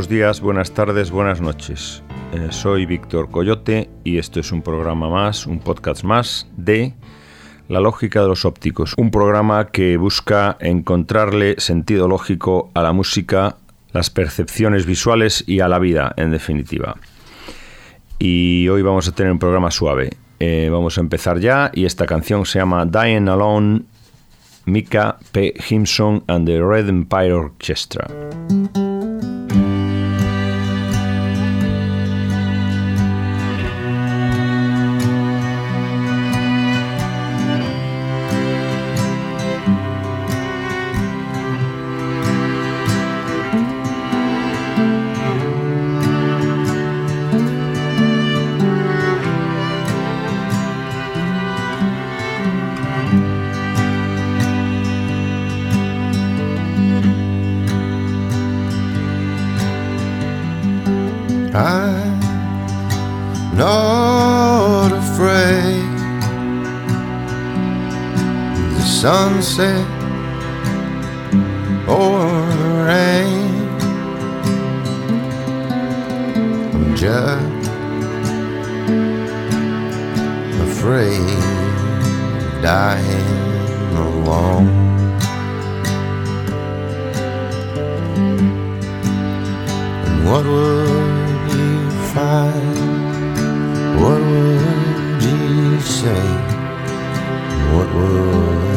Buenos días, buenas tardes, buenas noches. Eh, soy Víctor Coyote y esto es un programa más, un podcast más de La lógica de los ópticos, un programa que busca encontrarle sentido lógico a la música, las percepciones visuales y a la vida, en definitiva. Y hoy vamos a tener un programa suave. Eh, vamos a empezar ya y esta canción se llama Dying Alone, Mika P. Himson and the Red Empire Orchestra. Afraid of dying alone. And what would you find? What would you say? What would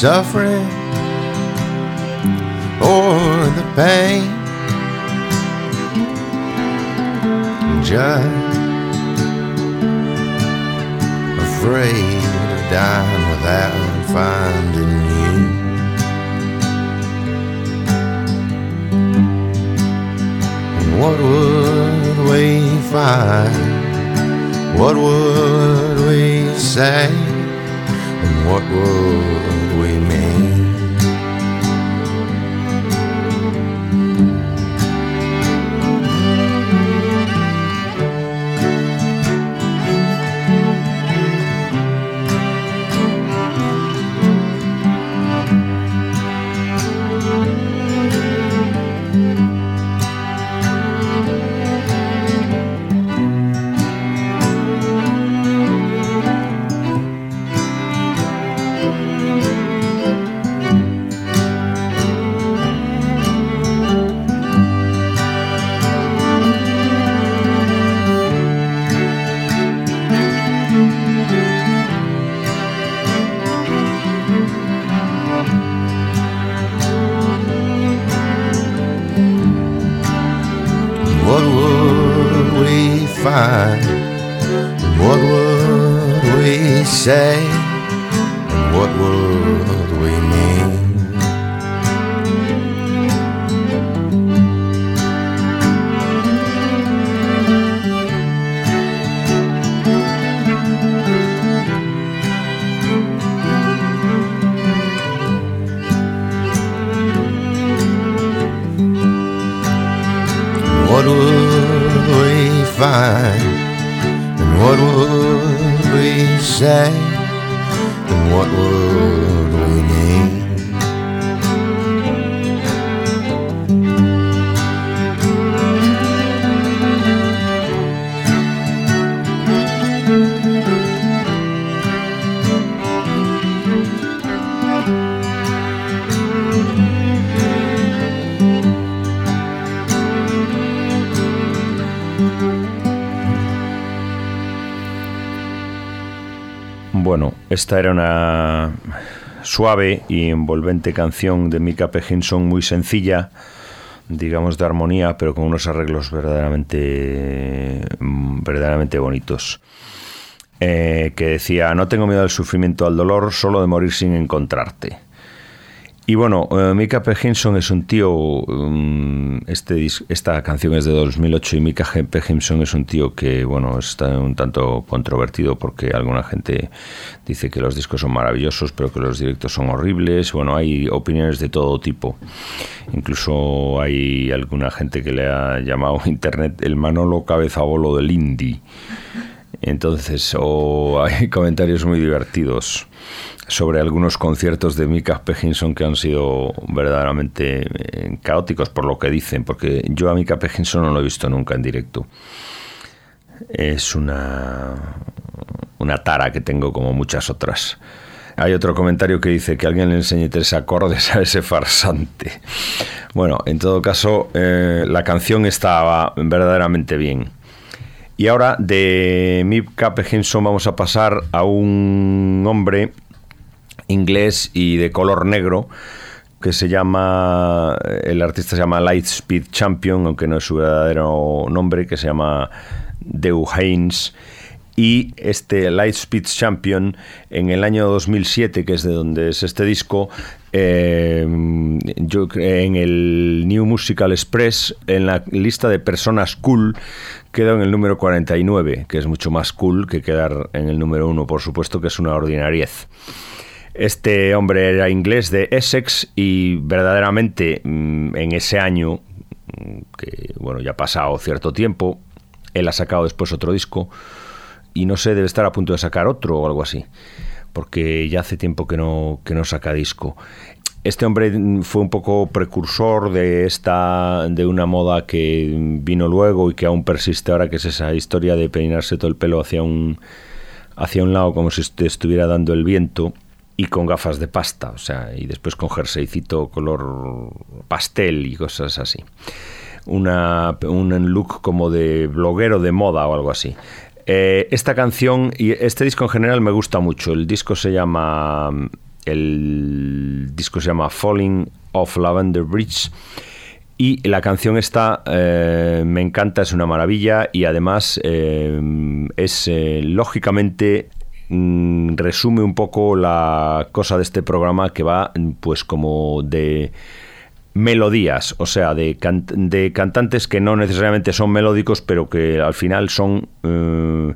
suffering or the pain. Just afraid of dying without finding you. And what would we find? What would we say? And what would what would we need? Esta era una suave y envolvente canción de Mika Peginson muy sencilla, digamos de armonía, pero con unos arreglos verdaderamente, mm, verdaderamente bonitos. Eh, que decía, no tengo miedo al sufrimiento, al dolor, solo de morir sin encontrarte. Y bueno, uh, Mika P. es un tío, um, este, esta canción es de 2008 y Mika P. es un tío que, bueno, está un tanto controvertido porque alguna gente dice que los discos son maravillosos, pero que los directos son horribles. Bueno, hay opiniones de todo tipo. Incluso hay alguna gente que le ha llamado Internet el Manolo Cabezabolo del indie. Entonces, o hay comentarios muy divertidos sobre algunos conciertos de Mika Peginson que han sido verdaderamente eh, caóticos por lo que dicen, porque yo a Mika Peginson no lo he visto nunca en directo. Es una, una tara que tengo como muchas otras. Hay otro comentario que dice que alguien le enseñe tres acordes a ese farsante. Bueno, en todo caso, eh, la canción estaba verdaderamente bien. Y ahora de Mika Peginson vamos a pasar a un hombre inglés y de color negro que se llama, el artista se llama Lightspeed Champion, aunque no es su verdadero nombre, que se llama Deu Haynes. Y este Lightspeed Champion en el año 2007, que es de donde es este disco, eh, yo, en el New Musical Express, en la lista de personas cool, quedó en el número 49, que es mucho más cool que quedar en el número 1, por supuesto que es una ordinariez. Este hombre era inglés de Essex y verdaderamente mm, en ese año, mm, que bueno, ya ha pasado cierto tiempo, él ha sacado después otro disco y no sé, debe estar a punto de sacar otro o algo así, porque ya hace tiempo que no, que no saca disco. Este hombre fue un poco precursor de esta de una moda que vino luego y que aún persiste ahora, que es esa historia de peinarse todo el pelo hacia un hacia un lado como si estuviera dando el viento y con gafas de pasta, o sea, y después con jerseycito color pastel y cosas así. Una, un look como de bloguero de moda o algo así. Eh, esta canción y este disco en general me gusta mucho. El disco se llama el disco se llama Falling of Lavender Bridge y la canción esta eh, me encanta, es una maravilla y además eh, es lógicamente Mm, resume un poco la cosa de este programa que va pues como de melodías, o sea, de, de cantantes que no necesariamente son melódicos, pero que al final son... Eh,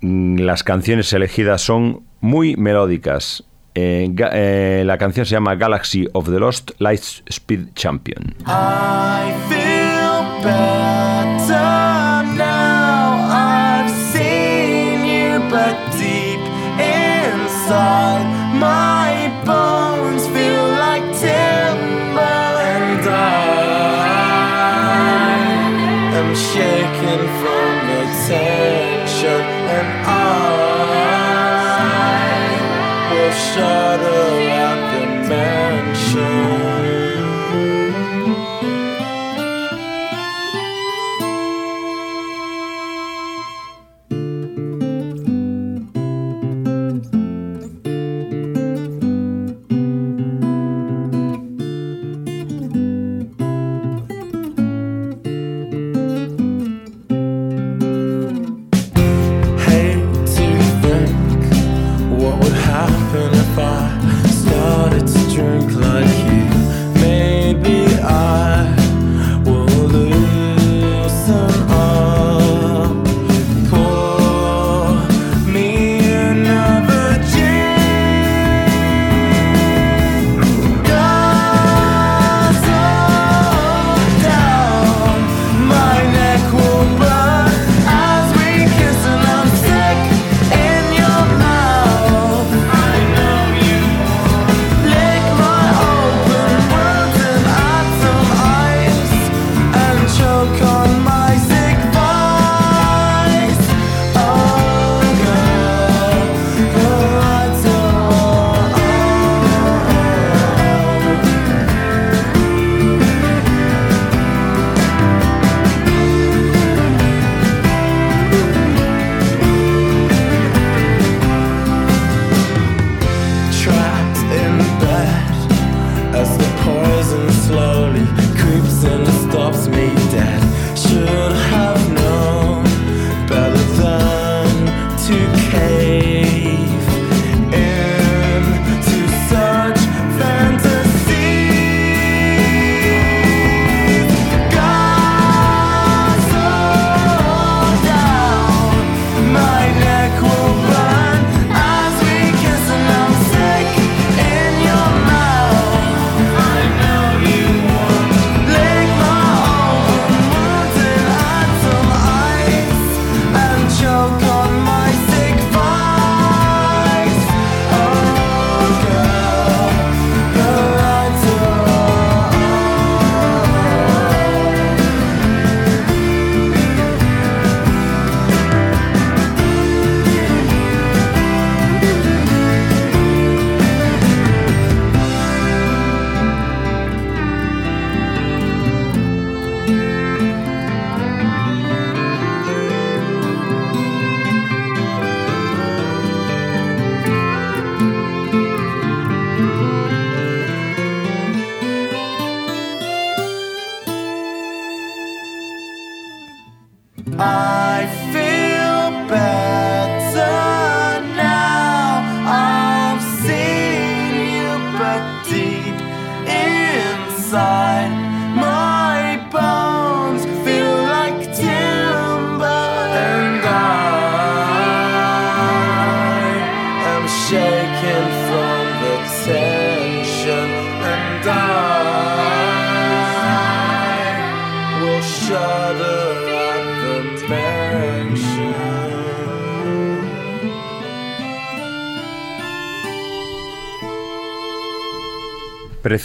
las canciones elegidas son muy melódicas. Eh, eh, la canción se llama Galaxy of the Lost Light Speed Champion.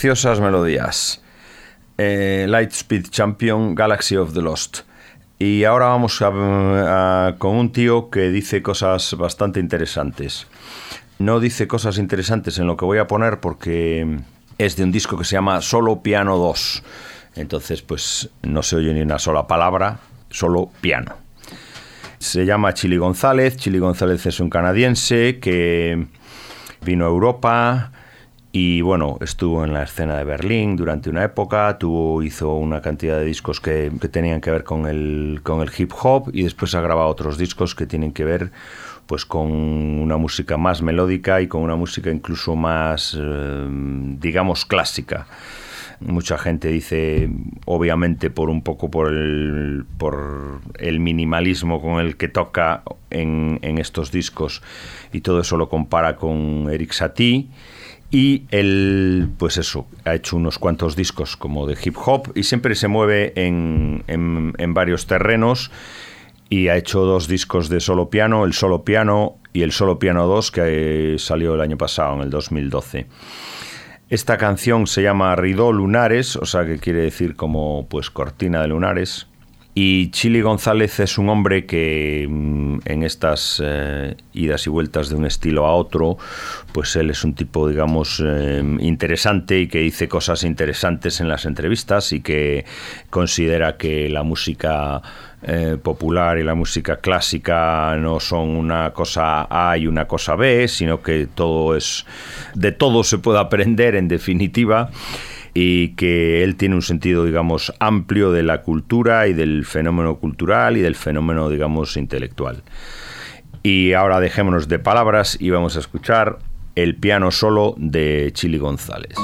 Preciosas melodías. Eh, Lightspeed Champion, Galaxy of the Lost. Y ahora vamos con un tío que dice cosas bastante interesantes. No dice cosas interesantes en lo que voy a poner porque es de un disco que se llama Solo Piano 2. Entonces, pues no se oye ni una sola palabra, solo piano. Se llama Chili González. Chili González es un canadiense que vino a Europa y bueno, estuvo en la escena de Berlín durante una época, tuvo, hizo una cantidad de discos que, tenían que ver con el, con el hip hop y después ha grabado otros discos que tienen que ver pues con una música más melódica y con una música incluso más, eh, digamos, clásica. Mucha gente dice, obviamente, por un poco por el, por el minimalismo con el que toca en, en estos discos y todo eso lo compara con Eric Satie. Y él, pues eso, ha hecho unos cuantos discos como de hip hop y siempre se mueve en, en, varios terrenos y ha hecho dos discos de solo piano, el solo piano y el solo piano 2 que salió el año pasado, en el 2012. Esta canción se llama Ridó Lunares, o sea que quiere decir como pues cortina de lunares. Y Chili González es un hombre que mm, en estas eh, idas y vueltas de un estilo a otro, pues él es un tipo, digamos, eh, interesante y que dice cosas interesantes en las entrevistas y que considera que la música eh, popular y la música clásica no son una cosa A y una cosa B, sino que todo es de todo se puede aprender en definitiva y que él tiene un sentido, digamos, amplio de la cultura y del fenómeno cultural y del fenómeno, digamos, intelectual. Y ahora dejémonos de palabras y vamos a escuchar el piano solo de Chili González.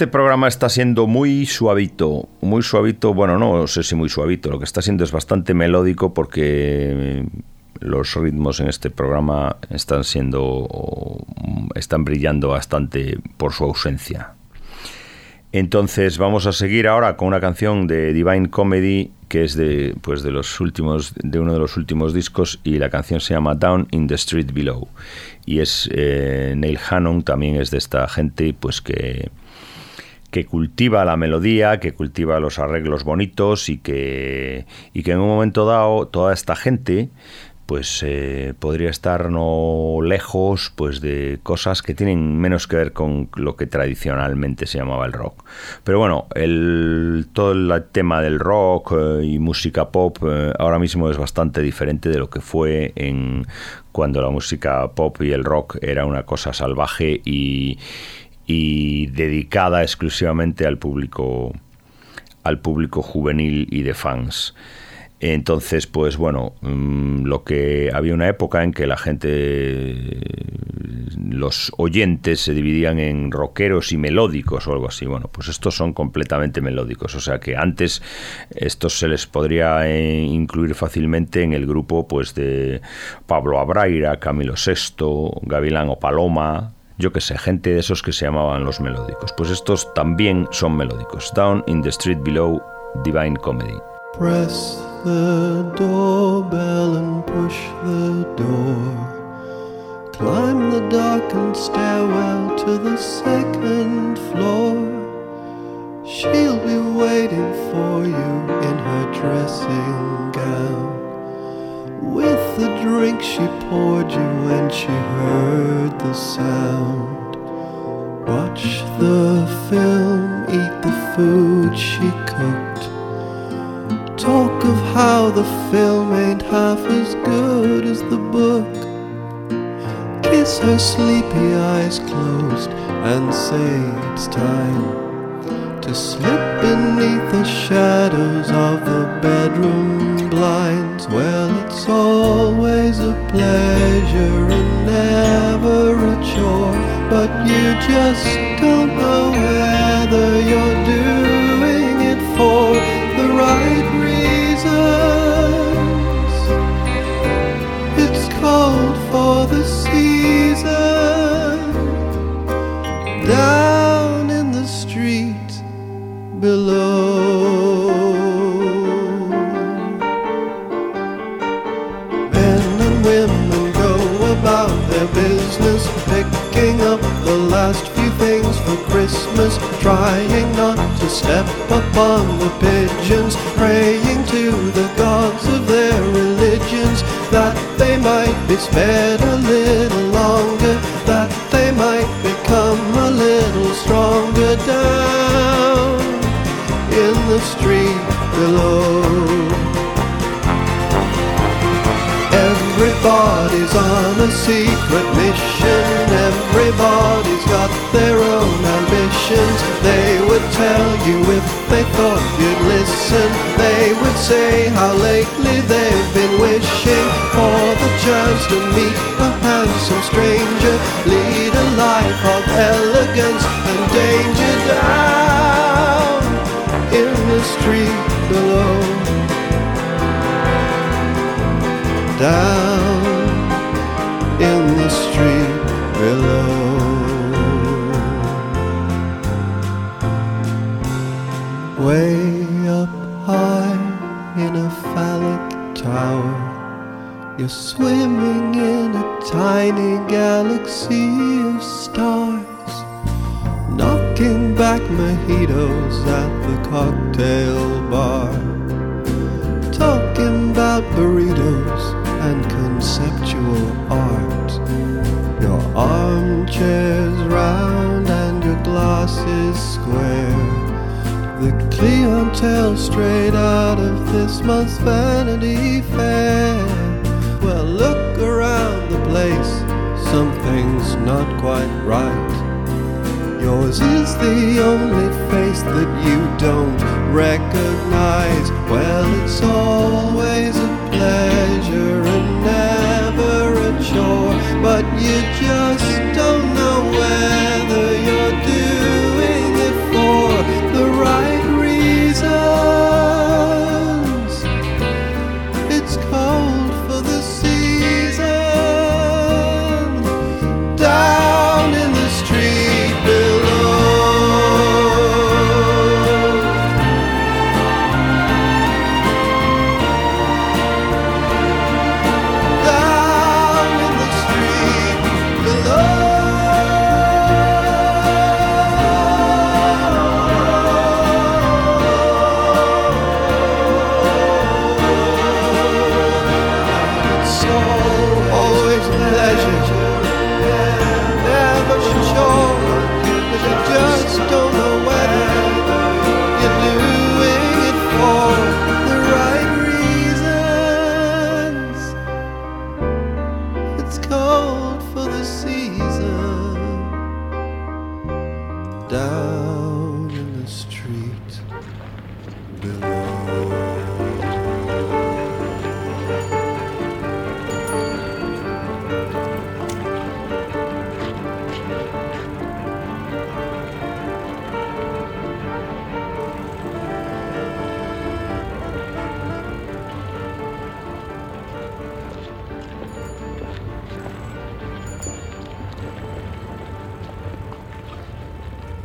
Este programa está siendo muy suavito, muy suavito, bueno, no sé si muy suavito, lo que está siendo es bastante melódico porque los ritmos en este programa están siendo, están brillando bastante por su ausencia. Entonces vamos a seguir ahora con una canción de Divine Comedy que es de, pues de los últimos, de uno de los últimos discos y la canción se llama Down in the Street Below y es eh, Neil Hannon también es de esta gente pues que que cultiva la melodía, que cultiva los arreglos bonitos y que, y que en un momento dado toda esta gente pues eh, podría estar no lejos pues de cosas que tienen menos que ver con lo que tradicionalmente se llamaba el rock. Pero bueno, el, todo el tema del rock eh, y música pop eh, ahora mismo es bastante diferente de lo que fue en cuando la música pop y el rock era una cosa salvaje y, y dedicada exclusivamente al público al público juvenil y de fans. Entonces, pues bueno, mm, lo que había una época en que la gente, los oyentes se dividían en rockeros y melódicos o algo así. Bueno, pues estos son completamente melódicos. O sea que antes estos se les podría eh, incluir fácilmente en el grupo pues de Pablo Abraira, Camilo VI, Gavilán o Paloma, yo que sé, gente de esos que se llamaban los melódicos. Pues estos también son melódicos. Down in the Street Below, Divine Comedy. The doorbell and push the door. Climb the darkened stairwell to the second floor. She'll be waiting for you in her dressing gown. With the drink she poured you when she heard the sound. Watch the film, eat the food she cooked. Talk of how the film ain't half as good as the book. Kiss her sleepy eyes closed and say it's time to slip beneath the shadows of the bedroom blinds. Well, it's always a pleasure and never a chore, but you just don't know whether you're doing below. Men and women go about their business, picking up the last few things for Christmas, trying not to step upon the pigeons, praying to the gods of their religions that they might be spared a little longer, that they might become a little stronger the street below. Everybody's on a secret mission. Everybody's got their own ambitions. They would tell you if they thought you'd listen. They would say how lately they've been wishing for the chance to meet a handsome stranger. Lead a life of elegance and danger you're swimming in a tiny galaxy of stars, knocking back mojitos at the cocktail bar talking about burritos and conceptual art. Your armchair's round and your glasses square. The clientele straight out of this month's Vanity something's not quite right. Yours is the only face that you don't recognize. Well, it's always a pleasure and never a chore, but you just don't know whether you're doing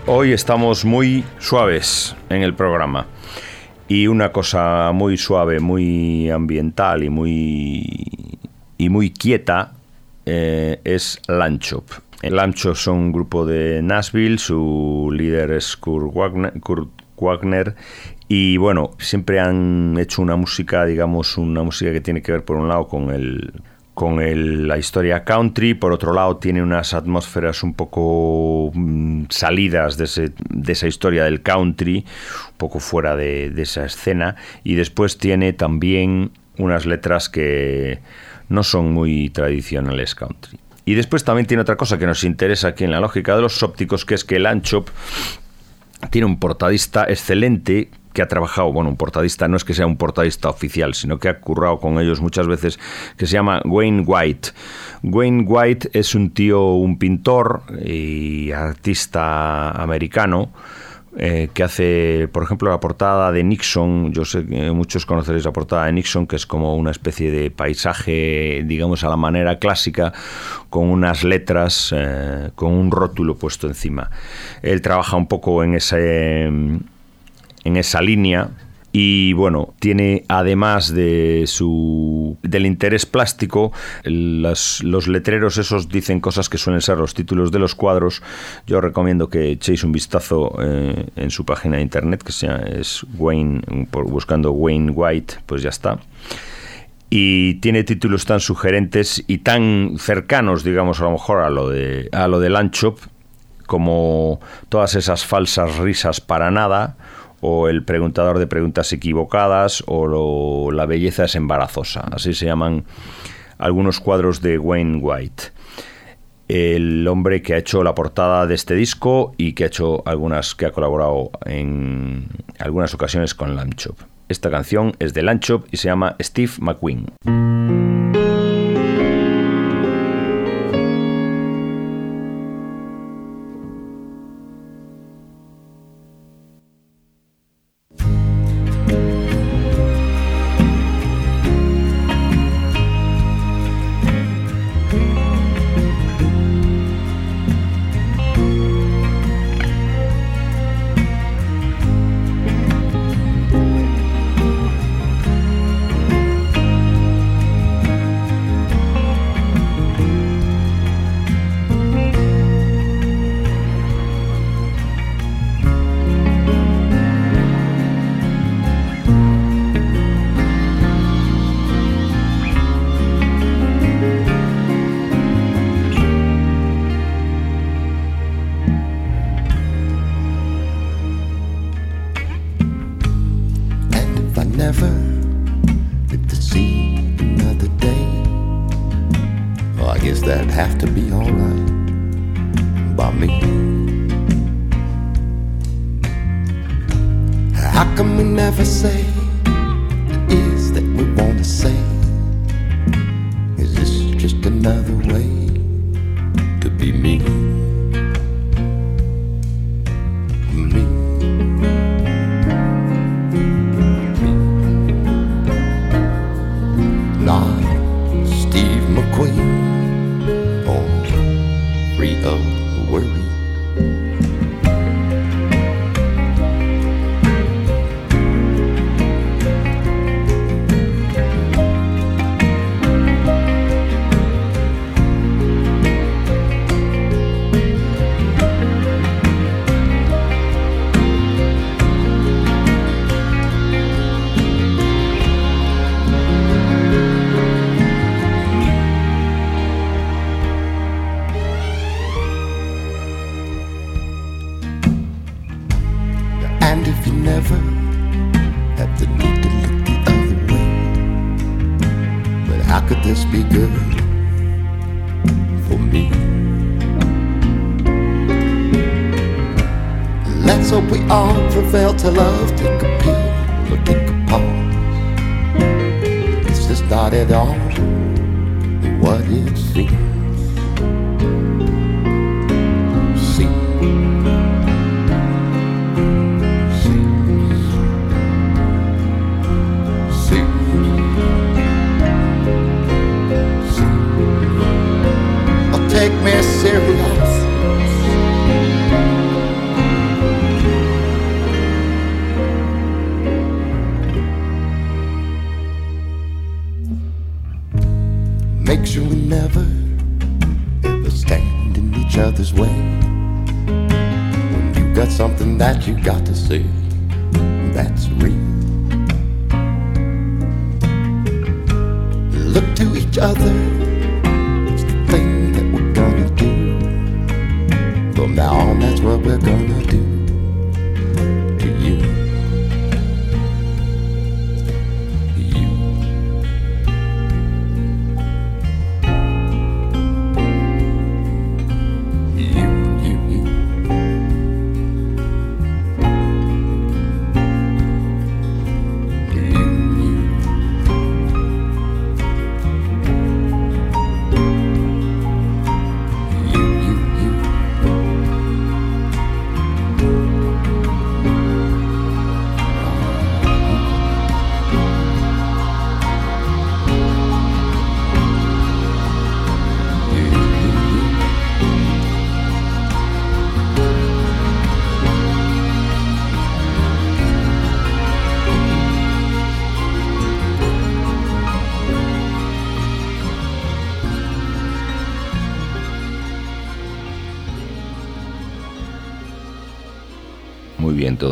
Hoy estamos muy suaves en el programa. Y una cosa muy suave, muy ambiental y muy, y muy quieta eh, es Lanchop. El Lanchop son un grupo de Nashville, su líder es Kurt Wagner y bueno, siempre han hecho una música, digamos, una música que tiene que ver por un lado con el con el, la historia country, por otro lado tiene unas atmósferas un poco mm, salidas de, esa historia del country, un poco fuera de, de, esa escena, y después tiene también unas letras que no son muy tradicionales country. Y después también tiene otra cosa que nos interesa aquí en la lógica de los ópticos, que es que el Anchop tiene un portadista excelente que ha trabajado, bueno, un portadista no es que sea un portadista oficial, sino que ha currado con ellos muchas veces, que se llama Wayne White. Wayne White es un tío, un pintor y artista americano, eh, que hace, por ejemplo, la portada de Nixon. Yo sé que muchos conoceréis la portada de Nixon, que es como una especie de paisaje, digamos, a la manera clásica, con unas letras, eh, con un rótulo puesto encima. Él trabaja un poco en ese esa línea y bueno, tiene además de su del interés plástico, los letreros esos dicen cosas que suelen ser los títulos de los cuadros. Yo recomiendo que echéis un vistazo eh, en su página de internet, que sea, es Wayne, buscando Wayne White, pues ya está. Y tiene títulos tan sugerentes y tan cercanos, digamos, a lo mejor a lo de a lo de Lanchop, como todas esas falsas risas para nada o el preguntador de preguntas equivocadas o la belleza es embarazosa. Así se llaman algunos cuadros de Wayne White. El hombre que ha hecho la portada de este disco y que ha hecho algunas que ha colaborado en algunas ocasiones con Lanchop. Esta canción es de Lanchop y se llama Steve McQueen. me. How come we never say?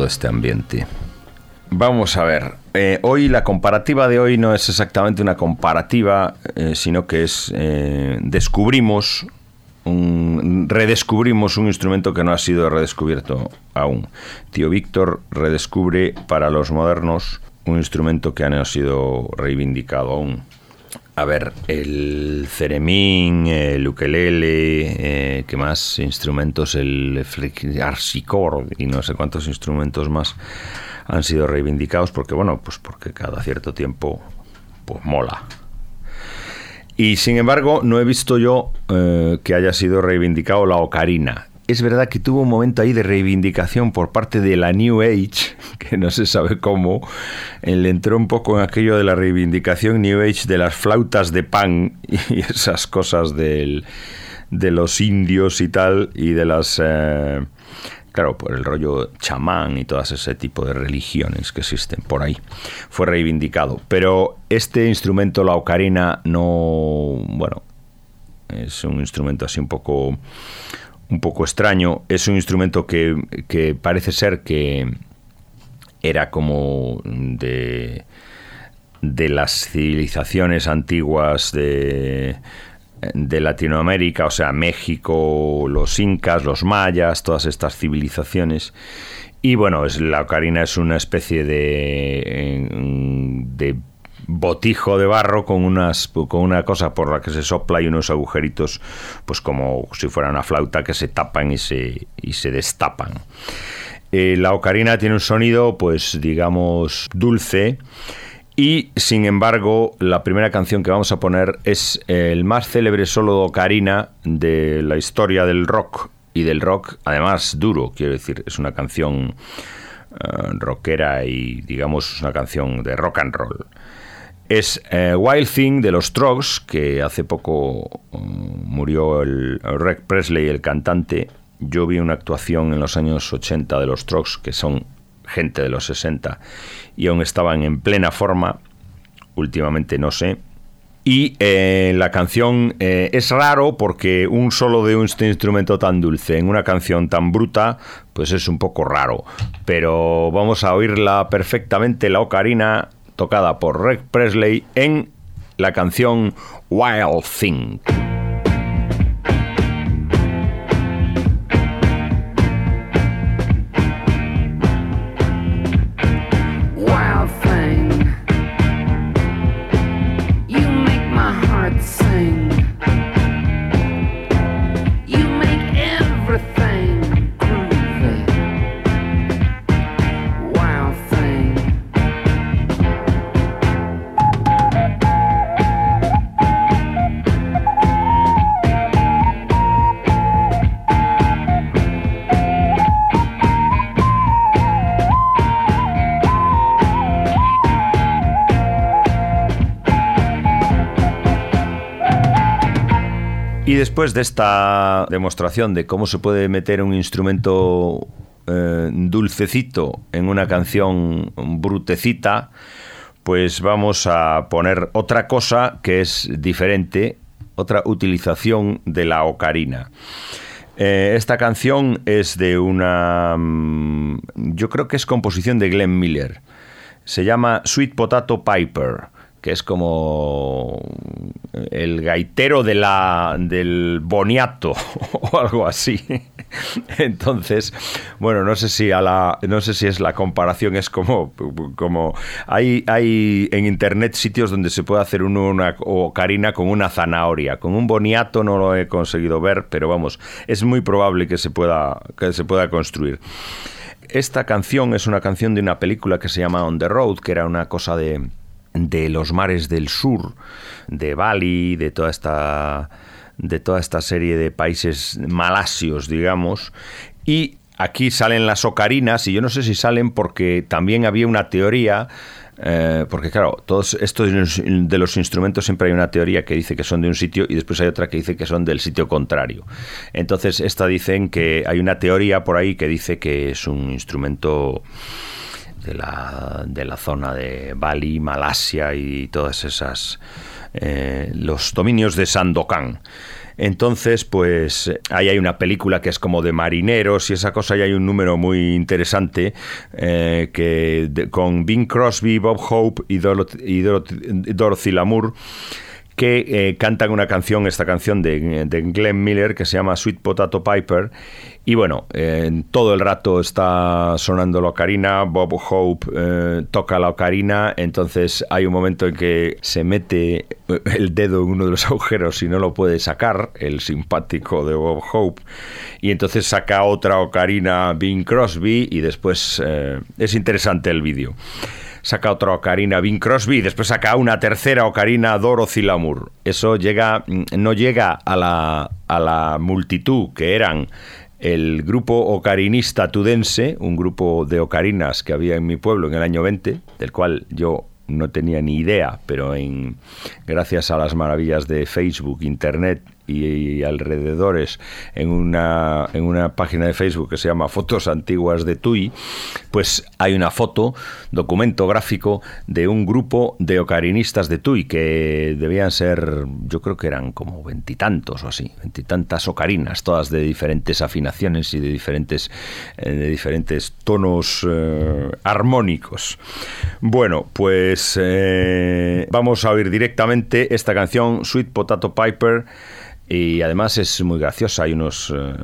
Este ambiente. Vamos a ver. eh, hoy la comparativa de hoy no es exactamente una comparativa, eh, sino que es eh, descubrimos redescubrimos un instrumento que no ha sido redescubierto aún. Tío Víctor redescubre para los modernos un instrumento que no ha sido reivindicado aún. A ver, el ceremín, el ukelele, eh, ¿qué más instrumentos? El harpsichord y no sé cuántos instrumentos más han sido reivindicados porque, bueno, pues porque cada cierto tiempo, pues mola. Y sin embargo, no he visto yo eh, que haya sido reivindicado la ocarina. Es verdad que tuvo un momento ahí de reivindicación por parte de la New Age, que no se sabe cómo. Él entró un poco en aquello de la reivindicación New Age de las flautas de pan y esas cosas del- de los indios y tal, y de las. eh, Claro, por el rollo chamán y todas ese tipo de religiones que existen por ahí. Fue reivindicado. Pero este instrumento, la ocarina, no. Bueno, es un instrumento así un poco. Un poco extraño. Es un instrumento que, que parece ser que era como de. de las civilizaciones antiguas de de Latinoamérica, o sea, México, los incas, los mayas, todas estas civilizaciones. Y bueno, es, la ocarina es una especie de, de botijo de barro con unas con una cosa por la que se sopla y unos agujeritos pues como si fuera una flauta que se tapan y se, y se destapan. Eh, la ocarina tiene un sonido pues digamos dulce y sin embargo, la primera canción que vamos a poner es el más célebre solo de ocarina de la historia del rock y del rock, además duro, quiero decir, es una canción eh, rockera y digamos una canción de rock and roll. Es eh, Wild Thing de los Trogs, que hace poco uh, murió el, Rick Presley, el cantante. Yo vi una actuación en los años 80 de los Trogs, que son gente de los 60 y aún estaban en plena forma, últimamente no sé. Y eh, la canción eh, es raro porque un solo de este instrumento tan dulce en una canción tan bruta, pues es un poco raro. Pero vamos a oírla perfectamente, la ocarina, tocada por Rick Presley en la canción Wild Thing. Y después de esta demostración de cómo se puede meter un instrumento eh, dulcecito en una canción brutecita, pues vamos a poner otra cosa que es diferente, otra utilización de la ocarina. Eh, esta canción es de una... mm, yo creo que es composición de Glenn Miller. Se llama Sweet Potato Piper, que es como el gaitero de la, del boniato o algo así. Entonces, bueno, no sé si a la, no sé si es la comparación es como, como hay, hay en internet sitios donde se puede hacer uno una ocarina con una zanahoria, con un boniato no lo he conseguido ver, pero vamos, es muy probable que se pueda que se pueda construir. Esta canción es una canción de una película que se llama On the Road, que era una cosa de, de los mares del sur, de Bali, de toda esta de toda esta serie de países malasios, digamos, y aquí salen las ocarinas y yo no sé si salen porque también había una teoría eh, porque claro, todos estos de los instrumentos siempre hay una teoría que dice que son de un sitio y después hay otra que dice que son del sitio contrario. Entonces, esta dicen que hay una teoría por ahí que dice que es un instrumento de la, de la zona de Bali, Malasia y todas esas eh, los dominios de Sandokan. Entonces, pues ahí hay una película que es como de marineros y esa cosa, y hay un número muy interesante eh, que con Bing Crosby, Bob Hope y, y Dorothy Lamour que eh, cantan una canción, esta canción de, Glenn Miller que se llama Sweet Potato Piper. Y bueno, eh, todo el rato está sonando la ocarina, Bob Hope eh, toca la ocarina, entonces hay un momento en que se mete el dedo en uno de los agujeros y no lo puede sacar, el simpático de Bob Hope, y entonces saca otra ocarina Bing Crosby y después es interesante el vídeo saca otra ocarina Bing Crosby después saca una tercera ocarina Dorothy Lamour. Eso llega, mm, no llega a la, a la multitud que eran el grupo ocarinista tudense, un grupo de ocarinas que había en mi pueblo en el año 20, del cual yo no tenía ni idea, pero en, gracias a las maravillas de Facebook, Internet y, alrededores, en una, en una página de Facebook que se llama Fotos Antiguas de Tui, pues hay una foto, documento gráfico de un grupo de ocarinistas de Tui, que debían ser, yo creo que eran como veintitantos o así, veintitantas ocarinas, todas de diferentes afinaciones y de diferentes, eh, de diferentes tonos eh, armónicos. Bueno, pues eh, vamos a oír directamente esta canción, Sweet Potato Piper, y además es muy graciosa, hay unos... eh,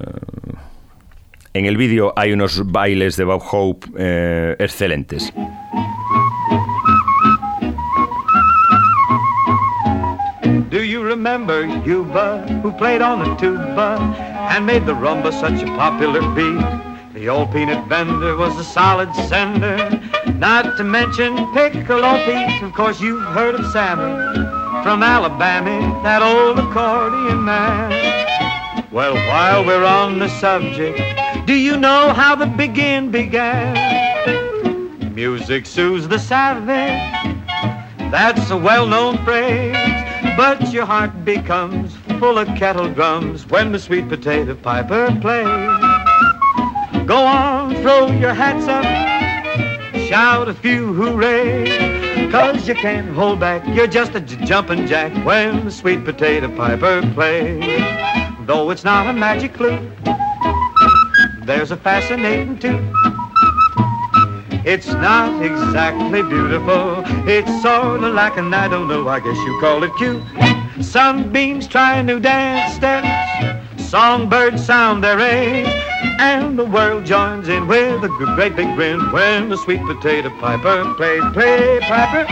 en el vídeo hay unos bailes de Bob Hope eh, excelentes. Do you remember Yuba, who played on the tuba and made the rumba such a popular beat? The old peanut vendor was a solid sender, not to mention Piccolo Pete. Of course, you've heard of Sammy from Alabama, that old accordion man. Well, while we're on the subject, do you know how the begin began? Music soothes the savage. That's a well-known phrase, but your heart becomes full of kettle drums when the sweet potato piper plays. Go on, throw your hats up, shout a few hooray, cause you can't hold back, you're just a jumping jack when the sweet potato piper plays. Though it's not a magic flute, there's a fascinating tune. It's not exactly beautiful. It's sort of like an I don't know, I guess you call it cute. Sunbeams try new dance steps. Songbirds sound their age. And the world joins in with a great big grin when the sweet potato piper plays. Play, piper.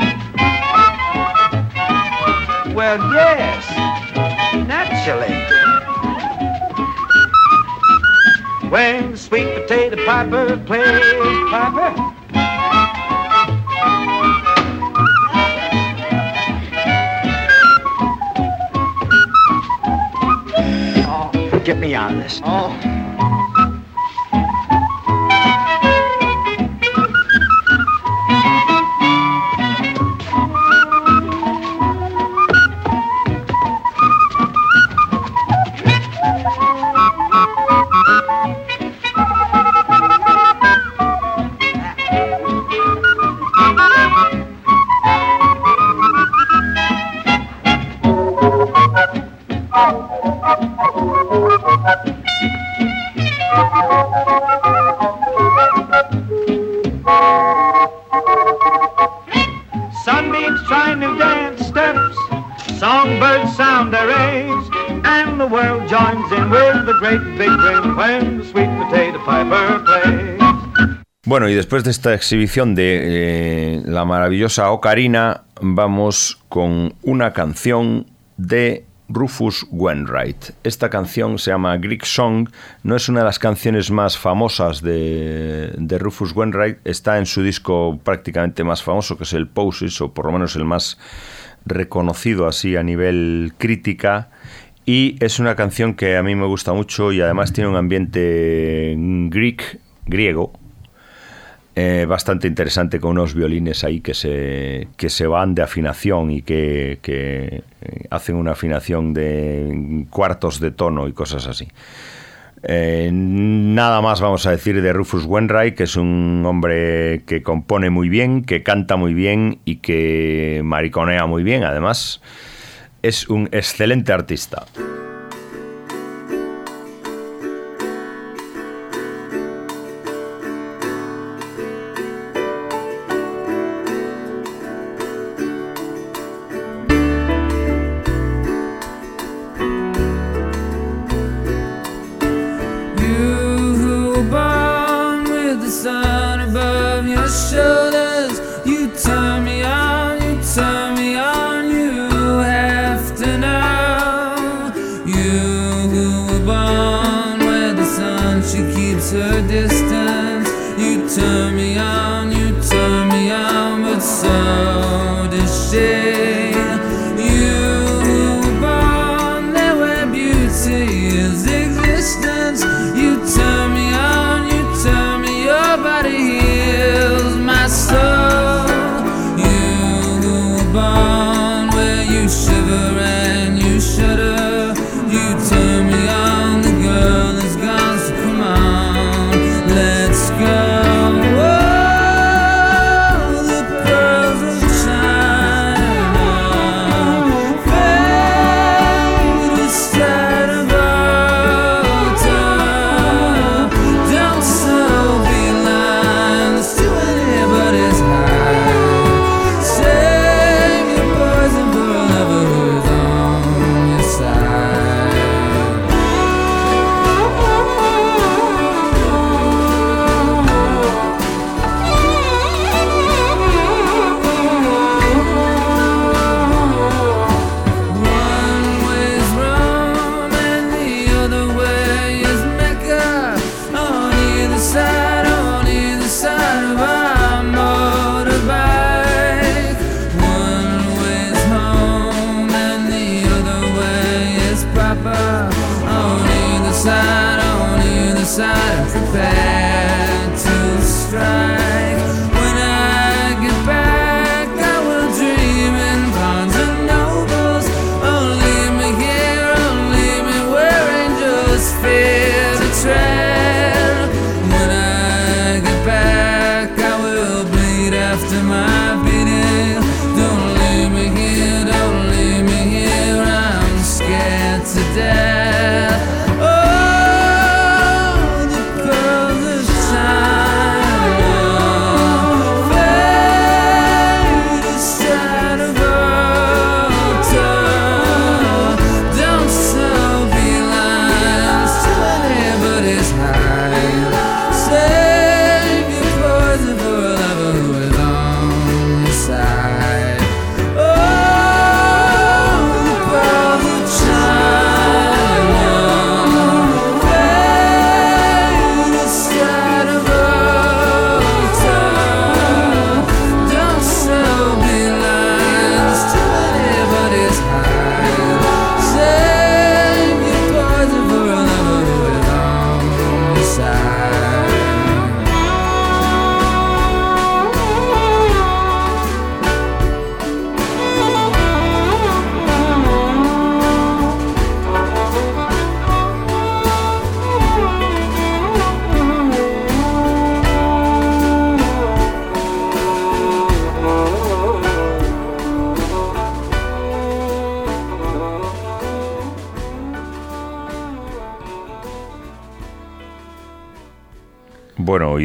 Well, yes, naturally. When the sweet potato piper plays, piper. Oh, get me on this. Oh. Sweet potato. Bueno, y después de esta exhibición de eh, la maravillosa Ocarina, vamos con una canción de Rufus Wainwright. Esta canción se llama Greek Song, no es una de las canciones más famosas de, de, Rufus Wainwright, está en su disco prácticamente más famoso, que es el Poses, o por lo menos el más reconocido así a nivel crítica. Y es una canción que a mí me gusta mucho y además tiene un ambiente greek, griego, eh, bastante interesante con unos violines ahí que se, que se van de afinación y que, que hacen una afinación de cuartos de tono y cosas así. Eh, nada más vamos a decir de Rufus Wainwright, que es un hombre que compone muy bien, que canta muy bien y que mariconea muy bien. Además, es un excelente artista.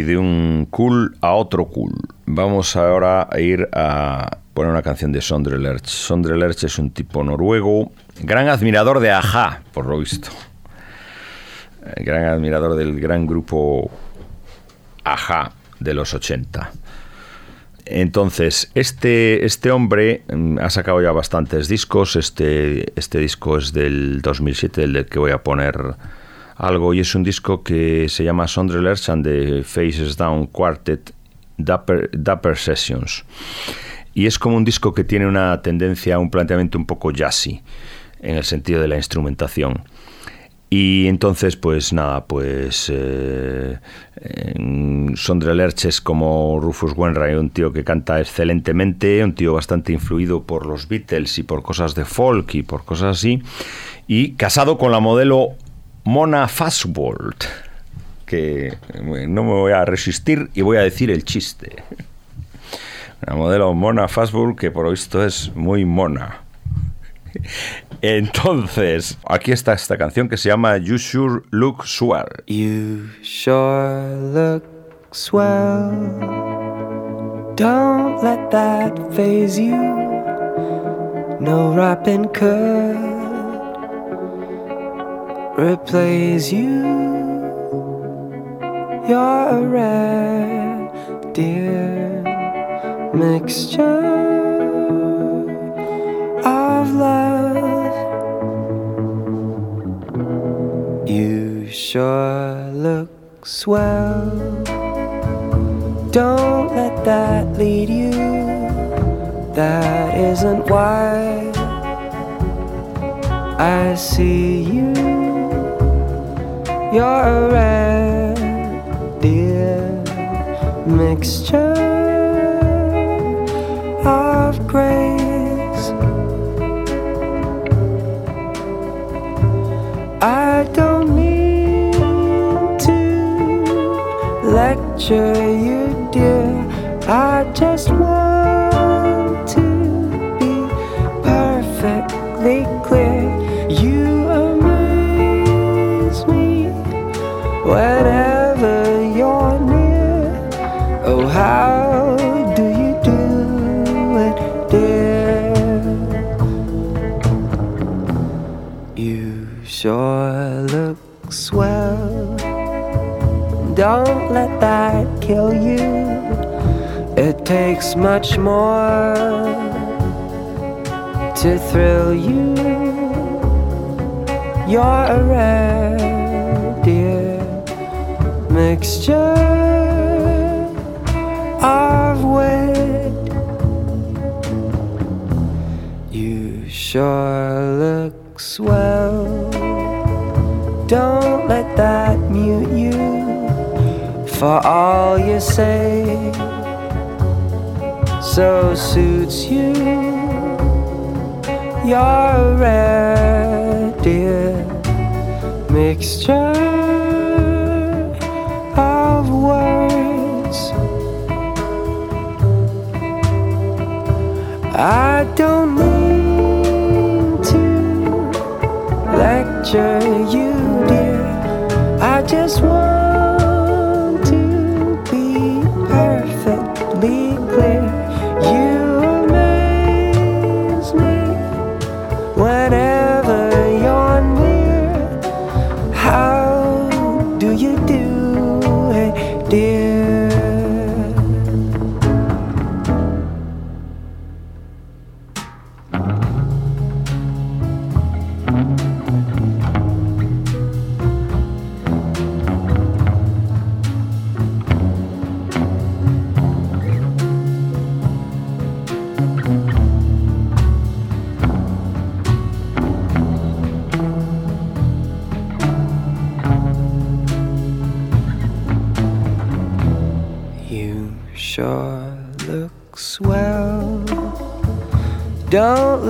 De un cool a otro cool. Vamos ahora a ir a poner una canción de Sondre Lerch. Sondre Lerch es un tipo noruego gran admirador de Aja, por lo visto. Eh, gran admirador del gran grupo Aja de los 80. Entonces, este, este hombre mm, ha sacado ya bastantes discos. Este, este disco es del 2007, el que voy a poner algo, y es un disco que se llama Sondrelers and the Faces Down Quartet Dapper, Sessions. Y es como un disco que tiene una tendencia, un planteamiento un poco jazzy, en el sentido de la instrumentación. Y entonces, pues nada, pues eh, Sondre Lerch es como Rufus Wainwright, un tío que canta excelentemente, un tío bastante influido por los Beatles y por cosas de folk y por cosas así, y casado con la modelo Mona Fasswold, que no me voy a resistir y voy a decir el chiste. La modelo Mona Fasswold que por lo visto es muy mona. Entonces, aquí está esta canción que se llama You Sure Look Swell. You sure look swell. Don't let that phase you. No rapping could replace you. You're a rare, dear mixture of love. You sure look swell. Don't let that lead you. That isn't why I see you. You're a rare, dear mixture of grace. I don't mean to lecture you, dear. I just want whenever you're near. Oh, how do you do it, dear? You sure look swell. Don't let that kill you. It takes much more to thrill you. You're a rare, mixture of wit. You sure look swell. Don't let that mute you for all you say. So suits you. You're a rare, dear mixture I don't mean to lecture you, dear. I just want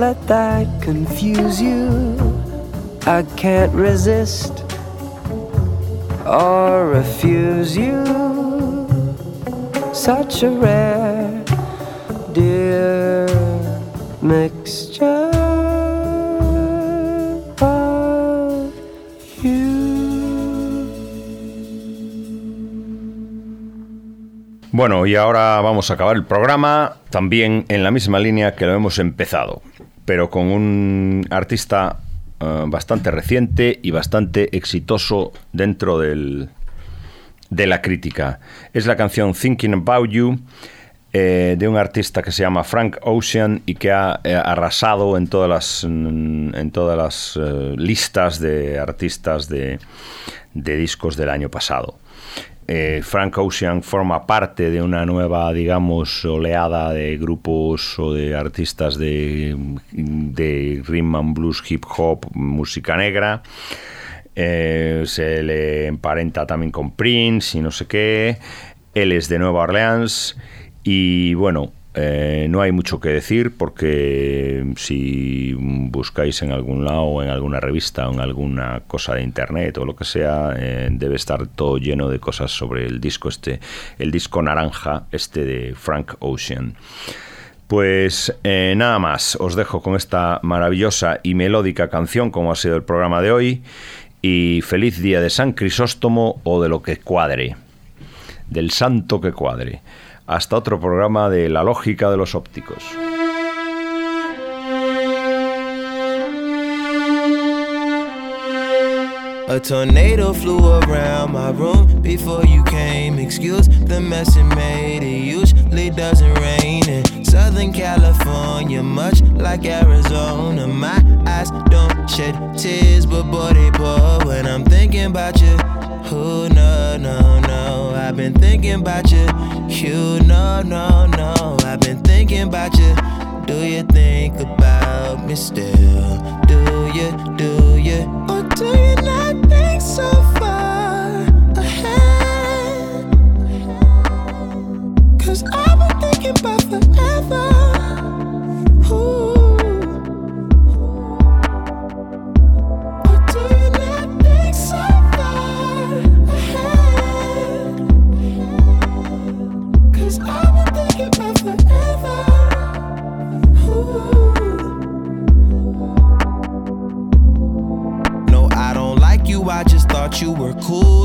let that confuse you. I can't resist or refuse you. Such a rare, dear mixture. Bueno, y ahora vamos a acabar el programa también en la misma línea que lo hemos empezado. Pero con un artista uh, bastante reciente y bastante exitoso dentro del, de la crítica. Es la canción Thinking About You eh, de un artista que se llama Frank Ocean y que ha eh, arrasado en todas las, mm, en todas las eh, listas de artistas de, de, discos del año pasado. Frank Ocean forma parte de una nueva, digamos, oleada de grupos o de artistas de, de rhythm and blues, hip hop, música negra. se le emparenta también con Prince y no sé qué. Él es de Nueva Orleans y bueno, eh, no hay mucho que decir porque si buscáis en algún lado, en alguna revista o en alguna cosa de internet o lo que sea, eh, debe estar todo lleno de cosas sobre el disco este, el disco naranja este de Frank Ocean. Pues eh, nada más, os dejo con esta maravillosa y melódica canción como ha sido el programa de hoy y feliz día de San Crisóstomo o de lo que cuadre, del santo que cuadre. Hasta otro programa de La Lógica de los Ópticos. A tornado flew around my room before you came. Excuse the mess it made. It usually doesn't rain in Southern California, much like Arizona. My eyes don't shed tears, but boy, they pour when I'm thinking about you. Who, no, no, no. I've been thinking about you. You, no, no, no. I've been thinking about you. Do you think about me still? Do you, do you? Or do you not think so far